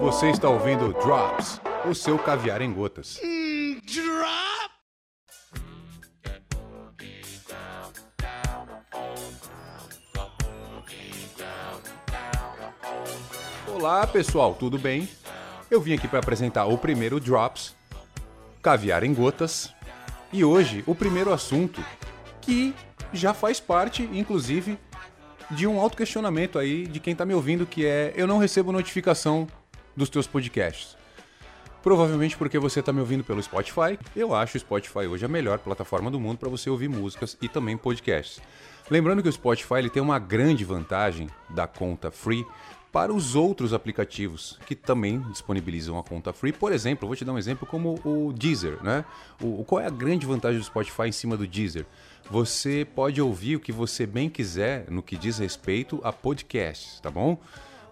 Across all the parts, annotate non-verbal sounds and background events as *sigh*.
Você está ouvindo Drops, o seu caviar em gotas. Olá pessoal, tudo bem? Eu vim aqui para apresentar o primeiro Drops, Caviar em Gotas, e hoje o primeiro assunto que já faz parte, inclusive, de um autoquestionamento aí de quem tá me ouvindo, que é eu não recebo notificação dos teus podcasts. Provavelmente porque você está me ouvindo pelo Spotify. Eu acho o Spotify hoje a melhor plataforma do mundo para você ouvir músicas e também podcasts. Lembrando que o Spotify ele tem uma grande vantagem da conta free para os outros aplicativos que também disponibilizam a conta free. Por exemplo, vou te dar um exemplo como o Deezer, né? O, qual é a grande vantagem do Spotify em cima do Deezer? Você pode ouvir o que você bem quiser no que diz respeito a podcasts, tá bom?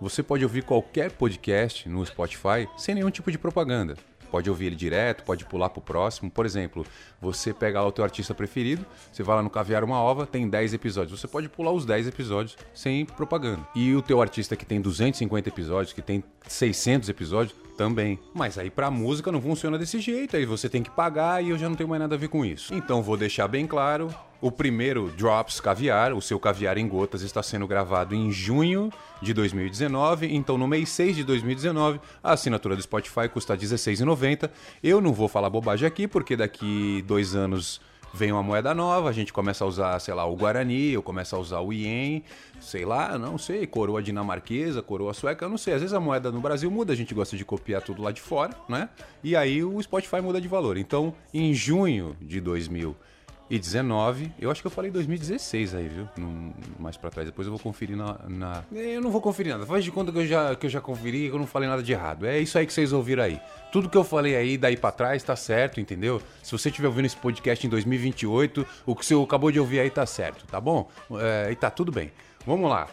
Você pode ouvir qualquer podcast no Spotify sem nenhum tipo de propaganda pode ouvir ele direto, pode pular pro próximo. Por exemplo, você pega lá o teu artista preferido, você vai lá no Caviar Uma Ova, tem 10 episódios. Você pode pular os 10 episódios sem propaganda. E o teu artista que tem 250 episódios, que tem 600 episódios, também. Mas aí pra música não funciona desse jeito, aí você tem que pagar e eu já não tenho mais nada a ver com isso. Então vou deixar bem claro, o primeiro Drops Caviar, o seu caviar em gotas, está sendo gravado em junho de 2019. Então, no mês 6 de 2019, a assinatura do Spotify custa R$16,90. Eu não vou falar bobagem aqui, porque daqui dois anos vem uma moeda nova, a gente começa a usar, sei lá, o Guarani, eu começo a usar o Ien, sei lá, não sei, coroa dinamarquesa, coroa sueca, eu não sei. Às vezes a moeda no Brasil muda, a gente gosta de copiar tudo lá de fora, né? E aí o Spotify muda de valor. Então, em junho de 2019, e 19. Eu acho que eu falei 2016 aí, viu? No, mais pra trás. Depois eu vou conferir na, na, Eu não vou conferir nada. Faz de conta que eu, já, que eu já conferi que eu não falei nada de errado. É isso aí que vocês ouviram aí. Tudo que eu falei aí daí pra trás tá certo, entendeu? Se você estiver ouvindo esse podcast em 2028, o que você acabou de ouvir aí tá certo, tá bom? É, e tá tudo bem. Vamos lá.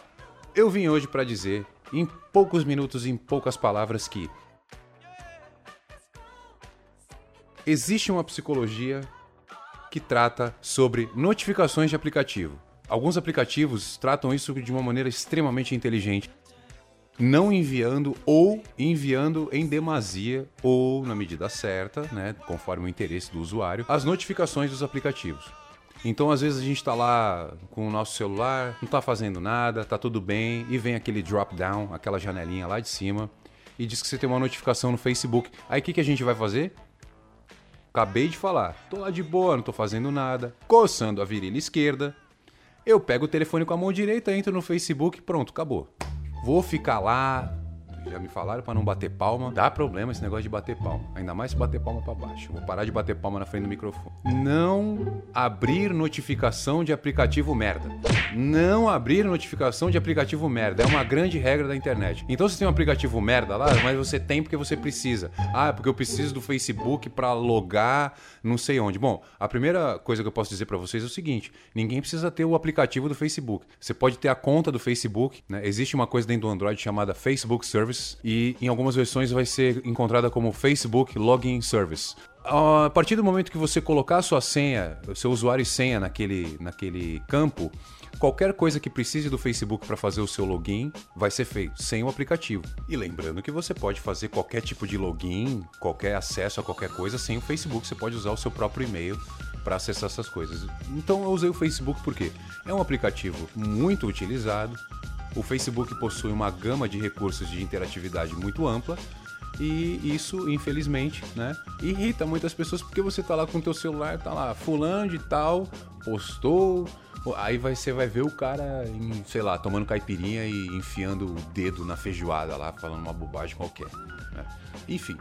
Eu vim hoje para dizer, em poucos minutos, em poucas palavras, que existe uma psicologia que trata sobre notificações de aplicativo. Alguns aplicativos tratam isso de uma maneira extremamente inteligente, não enviando ou enviando em demasia ou na medida certa, né, conforme o interesse do usuário, as notificações dos aplicativos. Então, às vezes a gente está lá com o nosso celular, não está fazendo nada, está tudo bem, e vem aquele drop down, aquela janelinha lá de cima, e diz que você tem uma notificação no Facebook. Aí o que, que a gente vai fazer? Acabei de falar, tô lá de boa, não tô fazendo nada, coçando a virilha esquerda. Eu pego o telefone com a mão direita, entro no Facebook, pronto, acabou. Vou ficar lá já me falaram para não bater palma. Dá problema esse negócio de bater palma. Ainda mais se bater palma para baixo. Vou parar de bater palma na frente do microfone. Não abrir notificação de aplicativo merda. Não abrir notificação de aplicativo merda. É uma grande regra da internet. Então você tem um aplicativo merda lá, mas você tem porque você precisa. Ah, é porque eu preciso do Facebook para logar não sei onde. Bom, a primeira coisa que eu posso dizer para vocês é o seguinte: ninguém precisa ter o aplicativo do Facebook. Você pode ter a conta do Facebook, né? Existe uma coisa dentro do Android chamada Facebook Service Service e em algumas versões vai ser encontrada como Facebook Login Service. A partir do momento que você colocar sua senha, seu usuário e senha naquele, naquele campo, qualquer coisa que precise do Facebook para fazer o seu login vai ser feito sem o aplicativo. E lembrando que você pode fazer qualquer tipo de login, qualquer acesso a qualquer coisa sem o Facebook. Você pode usar o seu próprio e-mail para acessar essas coisas. Então eu usei o Facebook porque é um aplicativo muito utilizado, o Facebook possui uma gama de recursos de interatividade muito ampla e isso, infelizmente, né, irrita muitas pessoas porque você tá lá com o teu celular, tá lá, fulano de tal, postou, aí vai, você vai ver o cara, em, sei lá, tomando caipirinha e enfiando o dedo na feijoada lá, falando uma bobagem qualquer. Né? Enfim,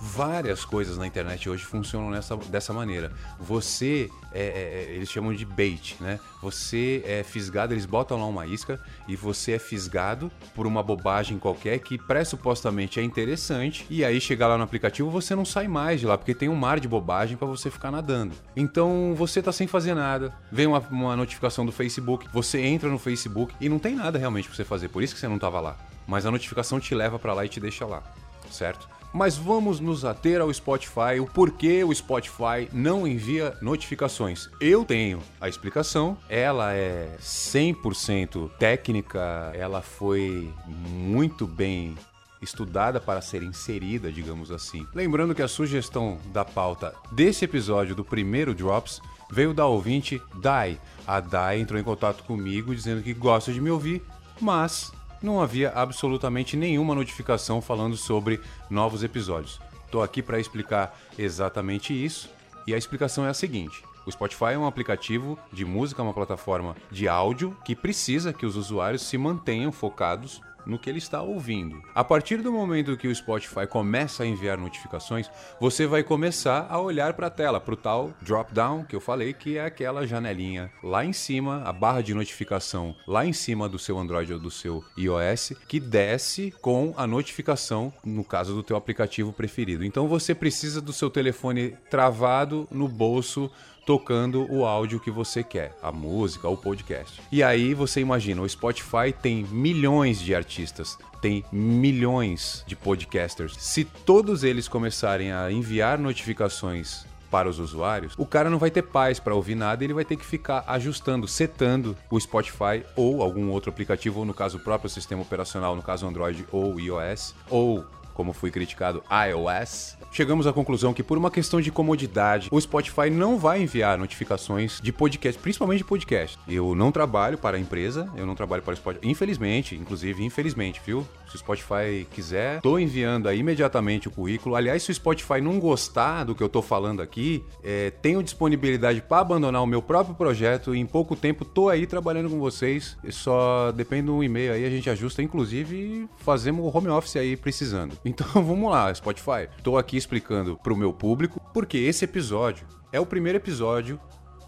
Várias coisas na internet hoje funcionam nessa, dessa maneira. Você, é, é, é, eles chamam de bait, né? Você é fisgado, eles botam lá uma isca e você é fisgado por uma bobagem qualquer que pressupostamente é interessante e aí chegar lá no aplicativo você não sai mais de lá porque tem um mar de bobagem para você ficar nadando. Então você tá sem fazer nada, vem uma, uma notificação do Facebook, você entra no Facebook e não tem nada realmente para você fazer, por isso que você não tava lá. Mas a notificação te leva para lá e te deixa lá, certo? Mas vamos nos ater ao Spotify, o porquê o Spotify não envia notificações. Eu tenho a explicação, ela é 100% técnica, ela foi muito bem estudada para ser inserida, digamos assim. Lembrando que a sugestão da pauta desse episódio do primeiro Drops veio da ouvinte Dai. A Dai entrou em contato comigo dizendo que gosta de me ouvir, mas não havia absolutamente nenhuma notificação falando sobre novos episódios. Estou aqui para explicar exatamente isso e a explicação é a seguinte. O Spotify é um aplicativo de música, uma plataforma de áudio que precisa que os usuários se mantenham focados no que ele está ouvindo. A partir do momento que o Spotify começa a enviar notificações, você vai começar a olhar para a tela, para o tal drop-down que eu falei, que é aquela janelinha lá em cima, a barra de notificação lá em cima do seu Android ou do seu iOS, que desce com a notificação, no caso do teu aplicativo preferido. Então você precisa do seu telefone travado no bolso tocando o áudio que você quer, a música, o podcast. E aí você imagina, o Spotify tem milhões de artistas, tem milhões de podcasters. Se todos eles começarem a enviar notificações para os usuários, o cara não vai ter paz para ouvir nada, ele vai ter que ficar ajustando, setando o Spotify ou algum outro aplicativo, ou no caso o próprio sistema operacional, no caso Android ou iOS, ou como fui criticado, iOS, chegamos à conclusão que, por uma questão de comodidade, o Spotify não vai enviar notificações de podcast, principalmente de podcast. Eu não trabalho para a empresa, eu não trabalho para o Spotify. Infelizmente, inclusive, infelizmente, viu? Se o Spotify quiser, tô enviando aí imediatamente o currículo. Aliás, se o Spotify não gostar do que eu tô falando aqui, é, tenho disponibilidade para abandonar o meu próprio projeto e em pouco tempo tô aí trabalhando com vocês. Só depende do e-mail aí, a gente ajusta, inclusive fazemos o home office aí precisando. Então *laughs* vamos lá, Spotify. Tô aqui explicando pro meu público porque esse episódio é o primeiro episódio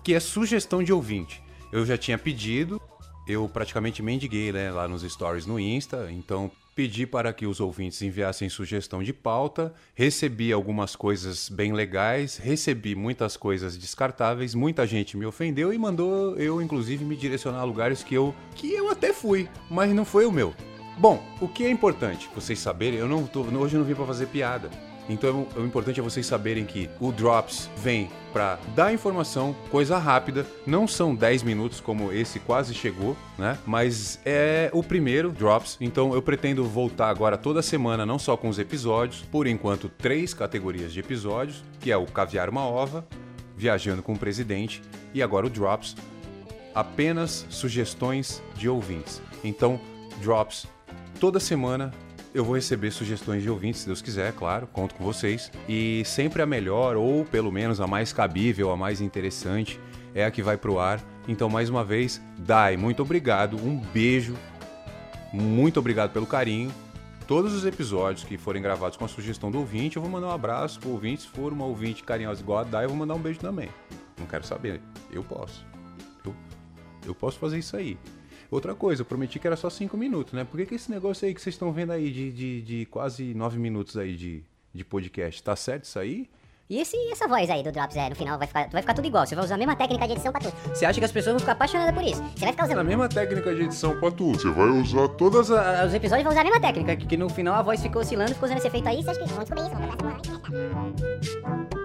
que é sugestão de ouvinte. Eu já tinha pedido, eu praticamente mendiguei né, lá nos stories no Insta, então pedi para que os ouvintes enviassem sugestão de pauta, recebi algumas coisas bem legais, recebi muitas coisas descartáveis, muita gente me ofendeu e mandou eu inclusive me direcionar a lugares que eu que eu até fui, mas não foi o meu. Bom, o que é importante vocês saberem, eu não tô, hoje eu não vim para fazer piada. Então o importante é vocês saberem que o Drops vem para dar informação, coisa rápida, não são 10 minutos como esse quase chegou, né? Mas é o primeiro Drops, então eu pretendo voltar agora toda semana, não só com os episódios, por enquanto três categorias de episódios, que é o Caviar uma Ova, Viajando com o Presidente e agora o Drops, apenas sugestões de ouvintes. Então, Drops toda semana eu vou receber sugestões de ouvintes, se Deus quiser, claro, conto com vocês. E sempre a melhor, ou pelo menos a mais cabível, a mais interessante, é a que vai pro ar. Então, mais uma vez, Dai, muito obrigado, um beijo, muito obrigado pelo carinho. Todos os episódios que forem gravados com a sugestão do ouvinte, eu vou mandar um abraço pro ouvinte. Se for uma ouvinte carinhosa igual a Dai, eu vou mandar um beijo também. Não quero saber, eu posso. Eu, eu posso fazer isso aí. Outra coisa, eu prometi que era só 5 minutos, né? Por que, que esse negócio aí que vocês estão vendo aí de, de, de quase 9 minutos aí de, de podcast, tá certo isso aí? E esse, essa voz aí do Drops, é, no final vai ficar, vai ficar tudo igual. Você vai usar a mesma técnica de edição pra tudo. Você acha que as pessoas vão ficar apaixonadas por isso? Você vai ficar usando. A mesma técnica de edição pra tudo. Você vai usar todas Todos a- os episódios vão usar a mesma técnica, que, que no final a voz ficou oscilando, ficou usando esse efeito aí. Você acha que vão descobrir isso? Vão.